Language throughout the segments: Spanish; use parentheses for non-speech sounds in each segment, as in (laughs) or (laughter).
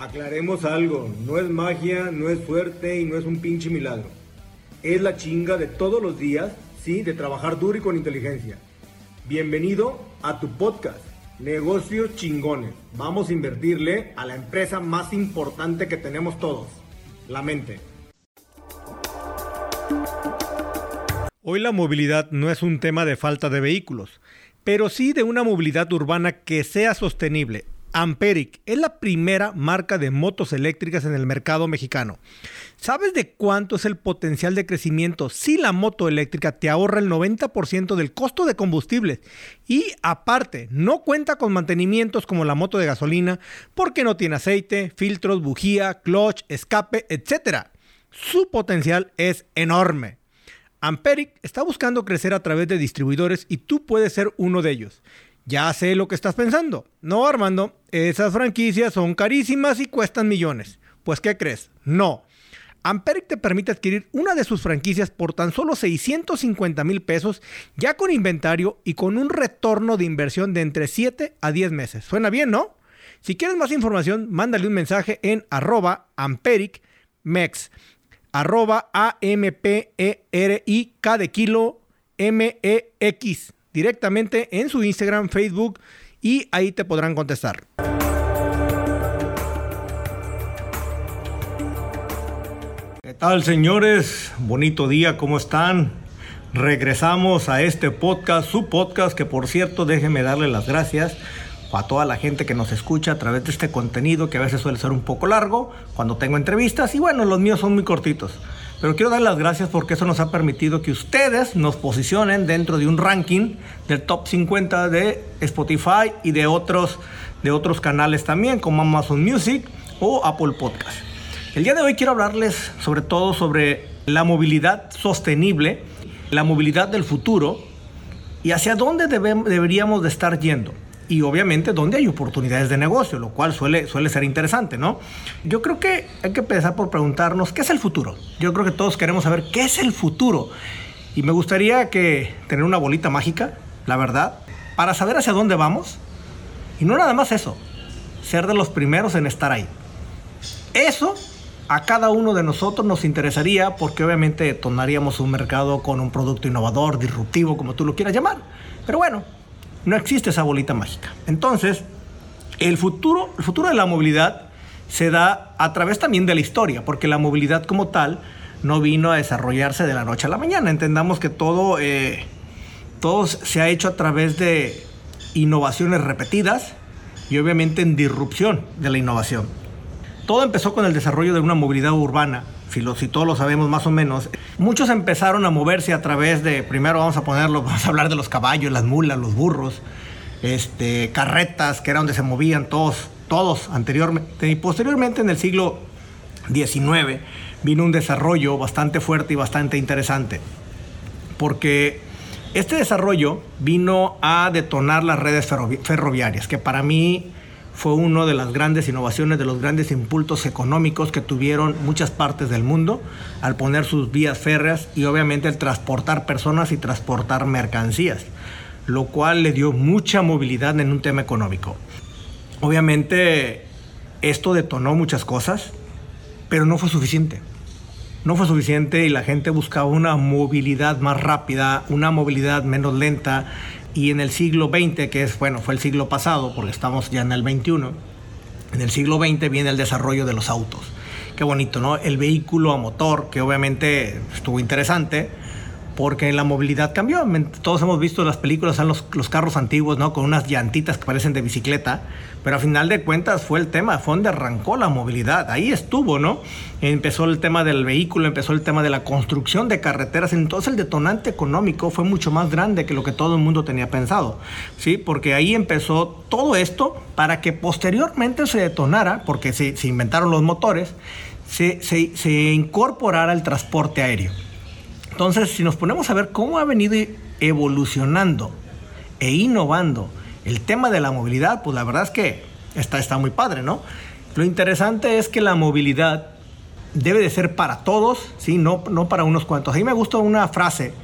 Aclaremos algo, no es magia, no es suerte y no es un pinche milagro. Es la chinga de todos los días, sí, de trabajar duro y con inteligencia. Bienvenido a tu podcast, Negocios Chingones. Vamos a invertirle a la empresa más importante que tenemos todos, la mente. Hoy la movilidad no es un tema de falta de vehículos, pero sí de una movilidad urbana que sea sostenible Amperic es la primera marca de motos eléctricas en el mercado mexicano. ¿Sabes de cuánto es el potencial de crecimiento si la moto eléctrica te ahorra el 90% del costo de combustible? Y aparte, no cuenta con mantenimientos como la moto de gasolina porque no tiene aceite, filtros, bujía, clutch, escape, etc. Su potencial es enorme. Amperic está buscando crecer a través de distribuidores y tú puedes ser uno de ellos. Ya sé lo que estás pensando. No, Armando, esas franquicias son carísimas y cuestan millones. Pues, ¿qué crees? No. Amperic te permite adquirir una de sus franquicias por tan solo 650 mil pesos, ya con inventario y con un retorno de inversión de entre 7 a 10 meses. Suena bien, ¿no? Si quieres más información, mándale un mensaje en arroba ampericmex, arroba A-M-P-E-R-I-K de kilo M-E-X directamente en su Instagram, Facebook y ahí te podrán contestar. ¿Qué tal señores? Bonito día, ¿cómo están? Regresamos a este podcast, su podcast, que por cierto déjenme darle las gracias a toda la gente que nos escucha a través de este contenido que a veces suele ser un poco largo cuando tengo entrevistas y bueno, los míos son muy cortitos. Pero quiero dar las gracias porque eso nos ha permitido que ustedes nos posicionen dentro de un ranking del top 50 de Spotify y de otros, de otros canales también, como Amazon Music o Apple Podcast. El día de hoy quiero hablarles sobre todo sobre la movilidad sostenible, la movilidad del futuro y hacia dónde deberíamos de estar yendo y obviamente donde hay oportunidades de negocio, lo cual suele, suele ser interesante, ¿no? Yo creo que hay que empezar por preguntarnos qué es el futuro. Yo creo que todos queremos saber qué es el futuro. Y me gustaría que tener una bolita mágica, la verdad, para saber hacia dónde vamos. Y no nada más eso, ser de los primeros en estar ahí. Eso a cada uno de nosotros nos interesaría porque obviamente detonaríamos un mercado con un producto innovador, disruptivo, como tú lo quieras llamar. Pero bueno, no existe esa bolita mágica. Entonces, el futuro, el futuro de la movilidad se da a través también de la historia, porque la movilidad como tal no vino a desarrollarse de la noche a la mañana. Entendamos que todo, eh, todo se ha hecho a través de innovaciones repetidas y obviamente en disrupción de la innovación. Todo empezó con el desarrollo de una movilidad urbana si, todos lo sabemos más o menos, muchos empezaron a moverse a través de, primero vamos a ponerlo, (laughs) vamos a hablar de los caballos, las mulas, los burros, este, carretas, que era donde se movían todos, todos anteriormente. Y posteriormente en el siglo XIX vino un desarrollo bastante fuerte y bastante interesante, porque este desarrollo vino a detonar las redes ferroviarias, que para mí fue una de las grandes innovaciones, de los grandes impulsos económicos que tuvieron muchas partes del mundo al poner sus vías férreas y obviamente el transportar personas y transportar mercancías, lo cual le dio mucha movilidad en un tema económico. Obviamente esto detonó muchas cosas, pero no fue suficiente. No fue suficiente y la gente buscaba una movilidad más rápida, una movilidad menos lenta y en el siglo XX, que es, bueno, fue el siglo pasado, porque estamos ya en el XXI, en el siglo XX viene el desarrollo de los autos. Qué bonito, ¿no? El vehículo a motor, que obviamente estuvo interesante, porque la movilidad cambió. Todos hemos visto las películas, son los, los, carros antiguos, ¿no? Con unas llantitas que parecen de bicicleta, pero a final de cuentas fue el tema, fue donde arrancó la movilidad, ahí estuvo, ¿no? Empezó el tema del vehículo, empezó el tema de la construcción de carreteras, entonces el detonante económico fue mucho más grande que lo que todo el mundo tenía pensado, ¿sí? Porque ahí empezó todo esto para que posteriormente se detonara, porque se, inventaron los motores, se, se, se incorporara el transporte aéreo. Entonces, si nos ponemos a ver cómo ha venido evolucionando e innovando el tema de la movilidad, pues la verdad es que está, está muy padre, ¿no? Lo interesante es que la movilidad debe de ser para todos, ¿sí? No, no para unos cuantos. A mí me gusta una frase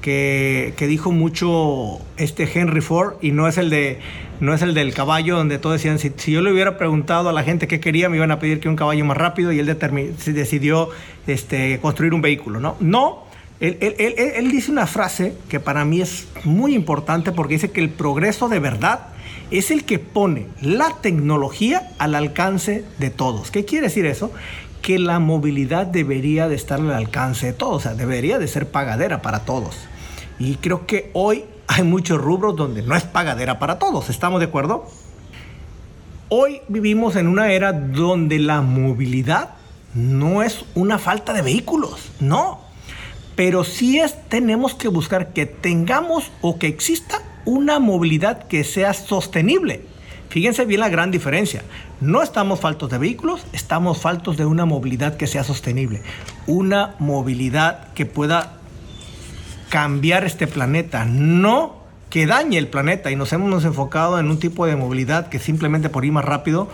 que, dijo mucho este Henry Ford y no es el de no es el del caballo donde todos decían si, yo le hubiera preguntado a la gente qué quería me iban a pedir que un caballo más rápido y él decidió este, construir un vehículo no no él, él, dice una frase que para mí es muy importante porque dice que el progreso de verdad es el que pone la tecnología al alcance de todos. ¿Qué quiere decir eso? Que la movilidad debería de estar al alcance de todos, o sea, debería de ser pagadera para todos. Y creo que hoy hay muchos rubros donde no es pagadera para todos, ¿estamos de acuerdo? Hoy vivimos en una era donde la movilidad no es una falta de vehículos, no. Pero sí es, tenemos que buscar que tengamos o que exista una movilidad que sea sostenible. Fíjense bien la gran diferencia. No estamos faltos de vehículos, estamos faltos de una movilidad que sea sostenible. Una movilidad que pueda cambiar este planeta, no que dañe el planeta. Y nos hemos enfocado en un tipo de movilidad que simplemente por ir más rápido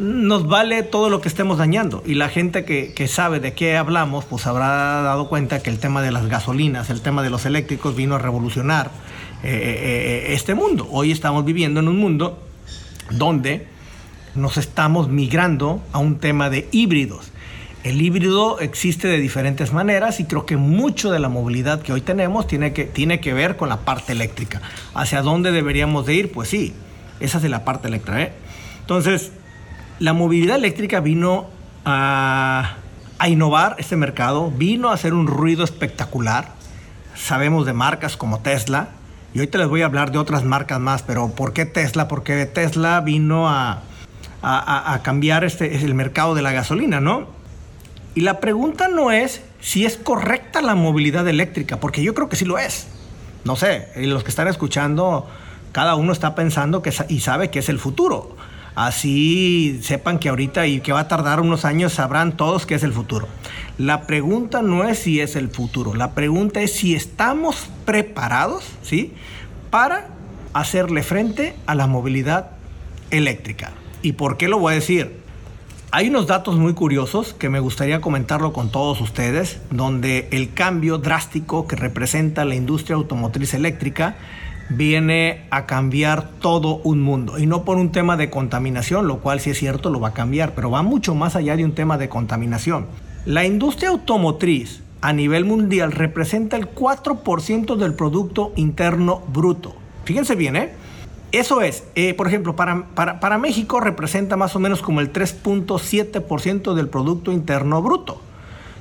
nos vale todo lo que estemos dañando. Y la gente que, sabe de qué hablamos, pues habrá dado cuenta que el tema de las gasolinas, el tema de los eléctricos vino a revolucionar eh, eh, eh, este mundo. Hoy estamos viviendo en un mundo donde nos estamos migrando a un tema de híbridos. El híbrido existe de diferentes maneras y creo que mucho de la movilidad que hoy tenemos tiene que, tiene que ver con la parte eléctrica. ¿Hacia dónde deberíamos de ir? Pues sí, esa es la parte eléctrica. Entonces, la movilidad eléctrica vino a, innovar este mercado, vino a hacer un ruido espectacular. Sabemos de marcas como Tesla, y hoy te les voy a hablar de otras marcas más, pero ¿por qué Tesla? Porque Tesla vino a, cambiar este, el mercado de la gasolina, ¿no? Y la pregunta no es si es correcta la movilidad eléctrica, porque yo creo que sí lo es. No sé, los que están escuchando, cada uno está pensando que, y sabe que es el futuro. Así sepan que ahorita y que va a tardar unos años sabrán todos que es el futuro. La pregunta no es si es el futuro, la pregunta es si estamos preparados, ¿sí? Para hacerle frente a la movilidad eléctrica. ¿Y por qué lo voy a decir? Hay unos datos muy curiosos que me gustaría comentarlo con todos ustedes, donde el cambio drástico que representa la industria automotriz eléctrica viene a cambiar todo un mundo. Y no por un tema de contaminación, lo cual sí es cierto, lo va a cambiar, pero va mucho más allá de un tema de contaminación. La industria automotriz a nivel mundial representa el 4% del Producto Interno Bruto. Fíjense bien, ¿eh? Eso es, eh, por ejemplo, para, para México representa más o menos como el 3.7% del Producto Interno Bruto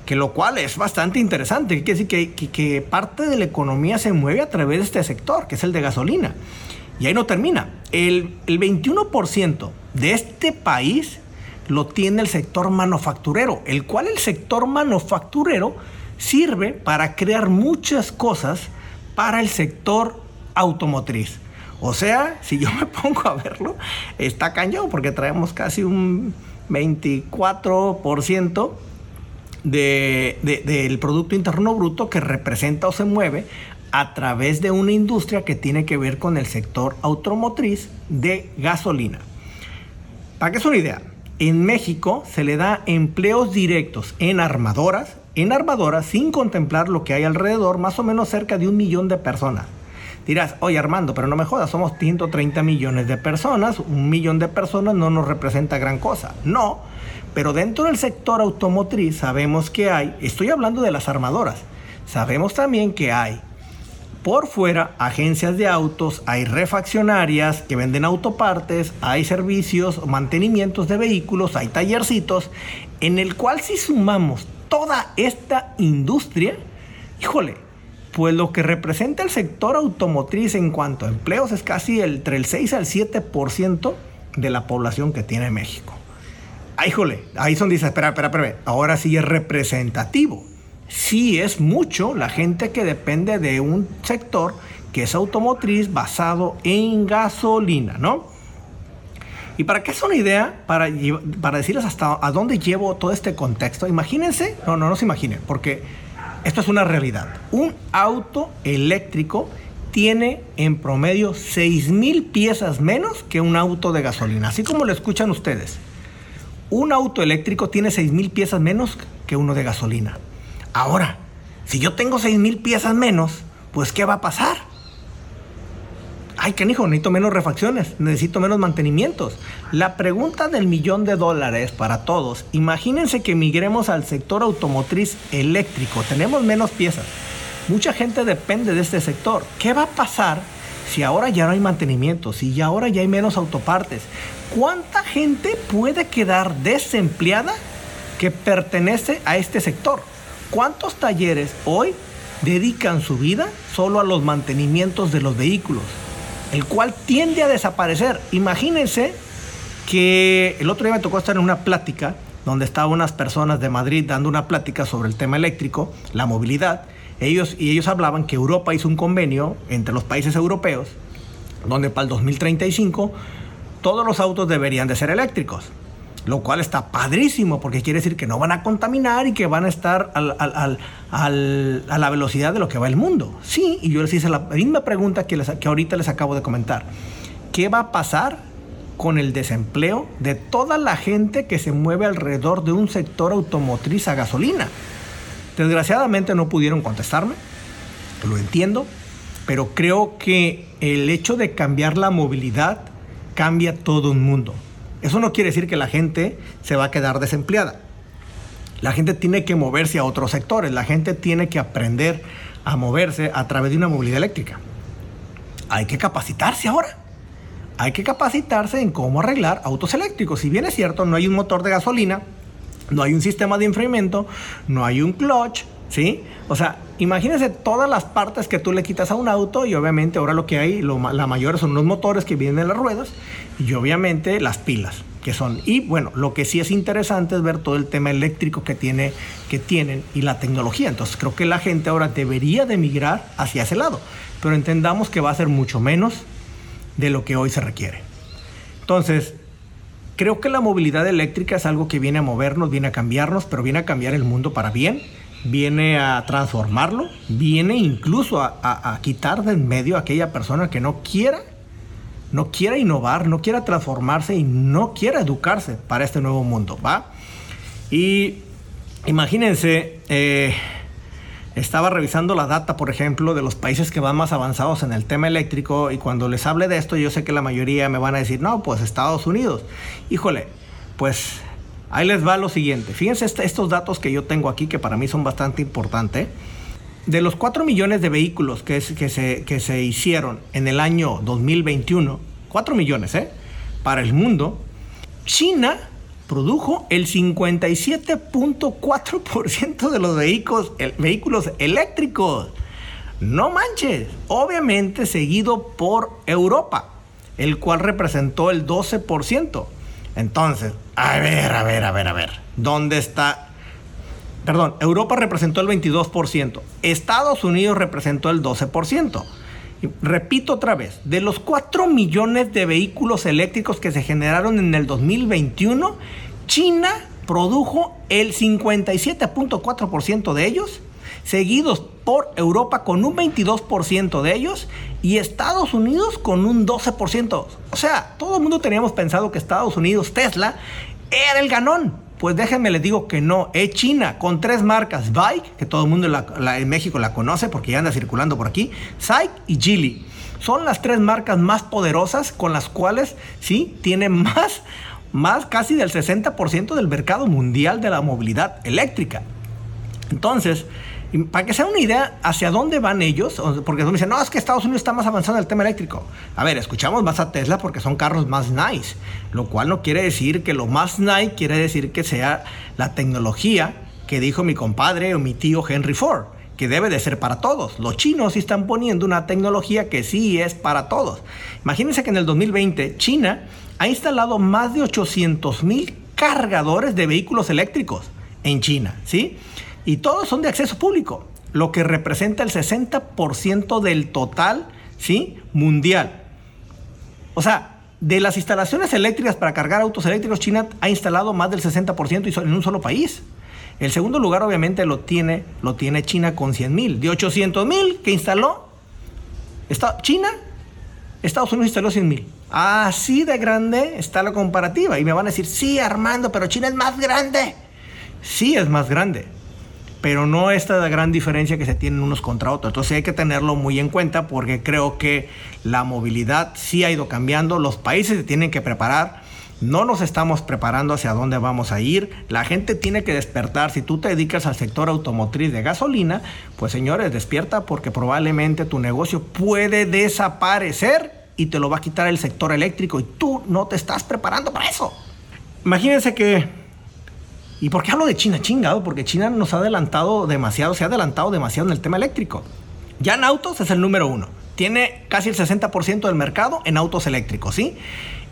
que lo cual es bastante interesante. Quiere decir que, que, parte de la economía se mueve a través de este sector, que es el de gasolina. Y ahí no termina. El, el 21% de este país lo tiene el sector manufacturero, el cual el sector manufacturero sirve para crear muchas cosas para el sector automotriz. O sea, (laughs) si yo me pongo a verlo, está cañón porque traemos casi un 24% del Producto Interno Bruto que representa o se mueve a través de una industria que tiene que ver con el sector automotriz de gasolina. Para que es una idea, en México se le da empleos directos en armadoras, en armadoras sin contemplar lo que hay alrededor, más o menos cerca de un millón de personas. Dirás, oye Armando, pero no me jodas, somos 130 millones de personas, un millón de personas no nos representa gran cosa. No, pero dentro del sector automotriz sabemos que hay, estoy hablando de las armadoras, sabemos también que hay por fuera agencias de autos, hay refaccionarias que venden autopartes, hay servicios, mantenimientos de vehículos, hay tallercitos, en el cual si sumamos toda esta industria, híjole, pues lo que representa el sector automotriz en cuanto a empleos es casi entre el 6 al 7% de la población que tiene México. Ay, híjole, ahí son dice, espera, espera, espera, ahora sí es representativo. Sí es mucho la gente que depende de un sector que es automotriz basado en gasolina, ¿no? Y para que es una idea, para, para decirles hasta a dónde llevo todo este contexto, imagínense, no, no, no se imaginen, porque esto es una realidad. Un auto eléctrico tiene en promedio 6.000 piezas menos que un auto de gasolina, así como lo escuchan ustedes un auto eléctrico tiene 6.000 piezas menos que uno de gasolina. Ahora, si yo tengo 6.000 piezas menos, pues ¿qué va a pasar? Ay, canijo, necesito menos refacciones, necesito menos mantenimientos. La pregunta del millón de dólares para todos, imagínense que migremos al sector automotriz eléctrico, tenemos menos piezas. Mucha gente depende de este sector. ¿Qué va a pasar si ahora ya no hay mantenimiento, si ya ahora ya hay menos autopartes? ¿Cuánta gente puede quedar desempleada que pertenece a este sector? ¿Cuántos talleres hoy dedican su vida solo a los mantenimientos de los vehículos? El cual tiende a desaparecer. Imagínense que el otro día me tocó estar en una plática donde estaban unas personas de Madrid dando una plática sobre el tema eléctrico, la movilidad. Ellos, y ellos hablaban que Europa hizo un convenio entre los países europeos donde para el 2035 todos los autos deberían de ser eléctricos lo cual está padrísimo porque quiere decir que no van a contaminar y que van a estar a la velocidad de lo que va el mundo. Sí, y yo les hice la misma pregunta que, que ahorita les acabo de comentar. ¿Qué va a pasar con el desempleo de toda la gente que se mueve alrededor de un sector automotriz a gasolina? Desgraciadamente no pudieron contestarme, lo entiendo, pero creo que el hecho de cambiar la movilidad cambia todo un mundo. Eso no quiere decir que la gente se va a quedar desempleada. La gente tiene que moverse a otros sectores, la gente tiene que aprender a moverse a través de una movilidad eléctrica. Hay que capacitarse ahora. Hay que capacitarse en cómo arreglar autos eléctricos. Si bien es cierto, no hay un motor de gasolina, no hay un sistema de enfriamiento, no hay un clutch, ¿sí? O sea, imagínense todas las partes que tú le quitas a un auto y obviamente ahora lo que hay, la mayor son los motores que vienen en las ruedas y obviamente las pilas que son. Y bueno, lo que sí es interesante es ver todo el tema eléctrico que, tiene, que tienen y la tecnología. Entonces creo que la gente ahora debería de migrar hacia ese lado, pero entendamos que va a ser mucho menos de lo que hoy se requiere. Entonces, creo que la movilidad eléctrica es algo que viene a movernos, viene a cambiarnos, pero viene a cambiar el mundo para bien viene a transformarlo, viene incluso a, quitar de en medio a aquella persona que no quiera, no quiera innovar, no quiera transformarse y no quiera educarse para este nuevo mundo, ¿va? Y imagínense, eh, estaba revisando la data, por ejemplo, de los países que van más avanzados en el tema eléctrico y cuando les hable de esto, yo sé que la mayoría me van a decir, no, pues Estados Unidos. Híjole, pues Ahí les va lo siguiente. Fíjense estos datos que yo tengo aquí que para mí son bastante importantes. De los 4 millones de vehículos que, se, hicieron en el año 2021, 4 millones, ¿eh? Para el mundo, China produjo el 57.4% de los vehículos eléctricos. No manches, obviamente seguido por Europa, el cual representó el 12%. Entonces, a ver, a ver, a ver, a ver. ¿Dónde está? Perdón, Europa representó el 22%. Estados Unidos representó el 12%. repito otra vez, de los 4 millones de vehículos eléctricos que se generaron en el 2021, China produjo el 57.4% de ellos, seguidos por Europa con un 22% de ellos y Estados Unidos con un 12%. O sea, todo el mundo teníamos pensado que Estados Unidos, Tesla, era el ganón. Pues déjenme les digo que no, es China con tres marcas, Bike, que todo el mundo en México la conoce porque ya anda circulando por aquí, SAIC y Geely. Son las tres marcas más poderosas con las cuales, sí, tiene más, más casi del 60% del mercado mundial de la movilidad eléctrica. Entonces, para que sea una idea hacia dónde van ellos, porque me dicen, no, es que Estados Unidos está más avanzado en el tema eléctrico. A ver, escuchamos más a Tesla porque son carros más nice, lo cual no quiere decir que lo más nice quiere decir que sea la tecnología que dijo mi compadre o mi tío Henry Ford, que debe de ser para todos. Los chinos sí están poniendo una tecnología que sí es para todos. Imagínense que en el 2020 China ha instalado más de 800 mil cargadores de vehículos eléctricos en China, ¿sí? Y todos son de acceso público, lo que representa el 60% del total ¿sí? mundial. O sea, de las instalaciones eléctricas para cargar autos eléctricos, China ha instalado más del 60% y en un solo país. El segundo lugar obviamente lo tiene, lo tiene China con 100 mil. De 800 mil que instaló China, Estados Unidos instaló 100 mil. Así de grande está la comparativa. Y me van a decir, sí Armando, pero China es más grande. Sí es más grande pero no esta gran diferencia que se tienen unos contra otros. Entonces hay que tenerlo muy en cuenta porque creo que la movilidad sí ha ido cambiando, los países se tienen que preparar. No nos estamos preparando hacia dónde vamos a ir. La gente tiene que despertar. Si tú te dedicas al sector automotriz de gasolina, pues señores, despierta porque probablemente tu negocio puede desaparecer y te lo va a quitar el sector eléctrico y tú no te estás preparando para eso. Imagínense que ¿Y por qué hablo de China? Chingado, porque China nos ha adelantado demasiado, se ha adelantado demasiado en el tema eléctrico. Ya en autos es el número uno. Tiene casi el 60% del mercado en autos eléctricos, ¿sí?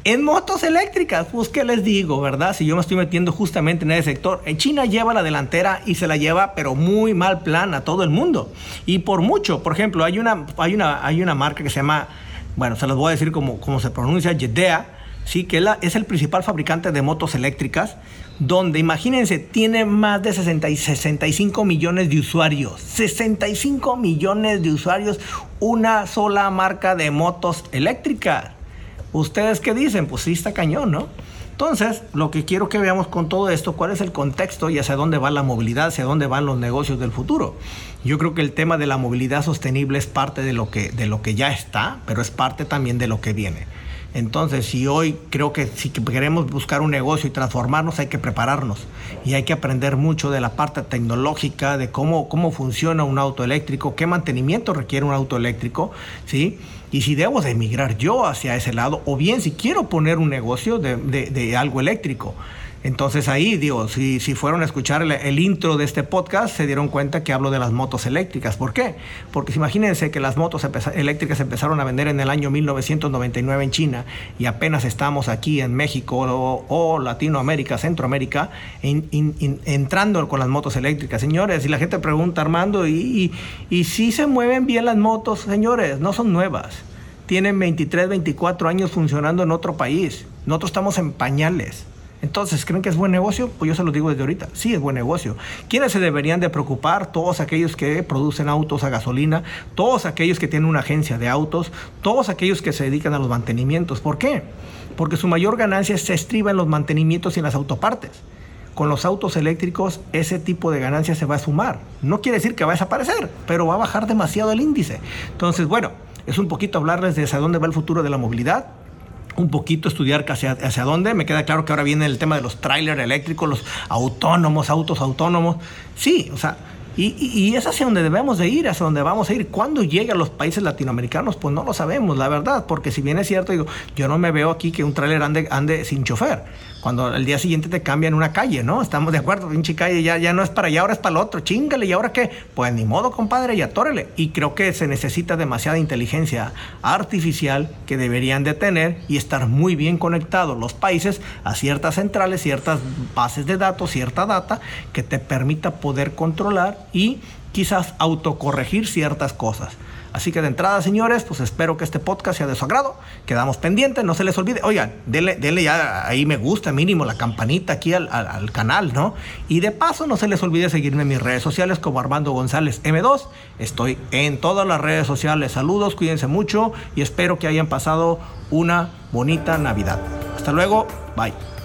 En motos eléctricas, pues qué les digo, ¿verdad? Si yo me estoy metiendo justamente en ese sector, en China lleva la delantera y se la lleva, pero muy mal plan a todo el mundo. Y por mucho, por ejemplo, hay una, hay una, hay una marca que se llama, bueno, se los voy a decir como, como se pronuncia, Jedea, ¿sí? que es el principal fabricante de motos eléctricas, donde imagínense, tiene más de 60 65 millones de usuarios. 65 millones de usuarios, una sola marca de motos eléctricas. ¿Ustedes qué dicen? Pues sí está cañón, ¿no? Entonces, lo que quiero que veamos con todo esto, cuál es el contexto y hacia dónde va la movilidad, hacia dónde van los negocios del futuro. Yo creo que el tema de la movilidad sostenible es parte de lo que, de lo que ya está, pero es parte también de lo que viene. Entonces, si hoy creo que si queremos buscar un negocio y transformarnos, hay que prepararnos y hay que aprender mucho de la parte tecnológica, de cómo, cómo funciona un auto eléctrico, qué mantenimiento requiere un auto eléctrico, ¿sí? Y si debo de emigrar yo hacia ese lado, o bien si quiero poner un negocio de, de algo eléctrico. Entonces ahí, digo, si, fueron a escuchar el, intro de este podcast, se dieron cuenta que hablo de las motos eléctricas. ¿Por qué? Porque imagínense que las motos eléctricas empezaron a vender en el año 1999 en China y apenas estamos aquí en México o, Latinoamérica, Centroamérica, entrando con las motos eléctricas. Señores, y la gente pregunta, Armando, ¿y, y, y si se mueven bien las motos? Señores, no son nuevas tienen 23, 24 años funcionando en otro país. Nosotros estamos en pañales. Entonces, ¿creen que es buen negocio? Pues yo se lo digo desde ahorita, sí es buen negocio. ¿Quiénes se deberían de preocupar? Todos aquellos que producen autos a gasolina, todos aquellos que tienen una agencia de autos, todos aquellos que se dedican a los mantenimientos. ¿Por qué? Porque su mayor ganancia se estriba en los mantenimientos y en las autopartes. Con los autos eléctricos ese tipo de ganancia se va a sumar. No quiere decir que va a desaparecer, pero va a bajar demasiado el índice. Entonces, bueno, es un poquito hablarles de hacia dónde va el futuro de la movilidad, un poquito estudiar hacia, hacia dónde. Me queda claro que ahora viene el tema de los trailers eléctricos, los autónomos, autos autónomos. Sí, o sea, y, y, es hacia donde debemos de ir, hacia donde vamos a ir. ¿Cuándo llega a los países latinoamericanos? Pues no lo sabemos, la verdad, porque si bien es cierto, digo, yo no me veo aquí que un tráiler ande, ande sin chofer cuando el día siguiente te cambian una calle, ¿no? Estamos de acuerdo, pinche calle ya, ya no es para allá, ahora es para el otro, chingale, ¿y ahora qué? Pues ni modo, compadre, y atórele. Y creo que se necesita demasiada inteligencia artificial que deberían de tener y estar muy bien conectados los países a ciertas centrales, ciertas bases de datos, cierta data que te permita poder controlar y quizás autocorregir ciertas cosas. Así que de entrada, señores, pues espero que este podcast sea de su agrado. Quedamos pendientes, no se les olvide. Oigan, denle, ya ahí me gusta, mínimo, la campanita aquí al, al, canal, ¿no? Y de paso, no se les olvide seguirme en mis redes sociales como Armando González M2. Estoy en todas las redes sociales. Saludos, cuídense mucho y espero que hayan pasado una bonita Navidad. Hasta luego, bye.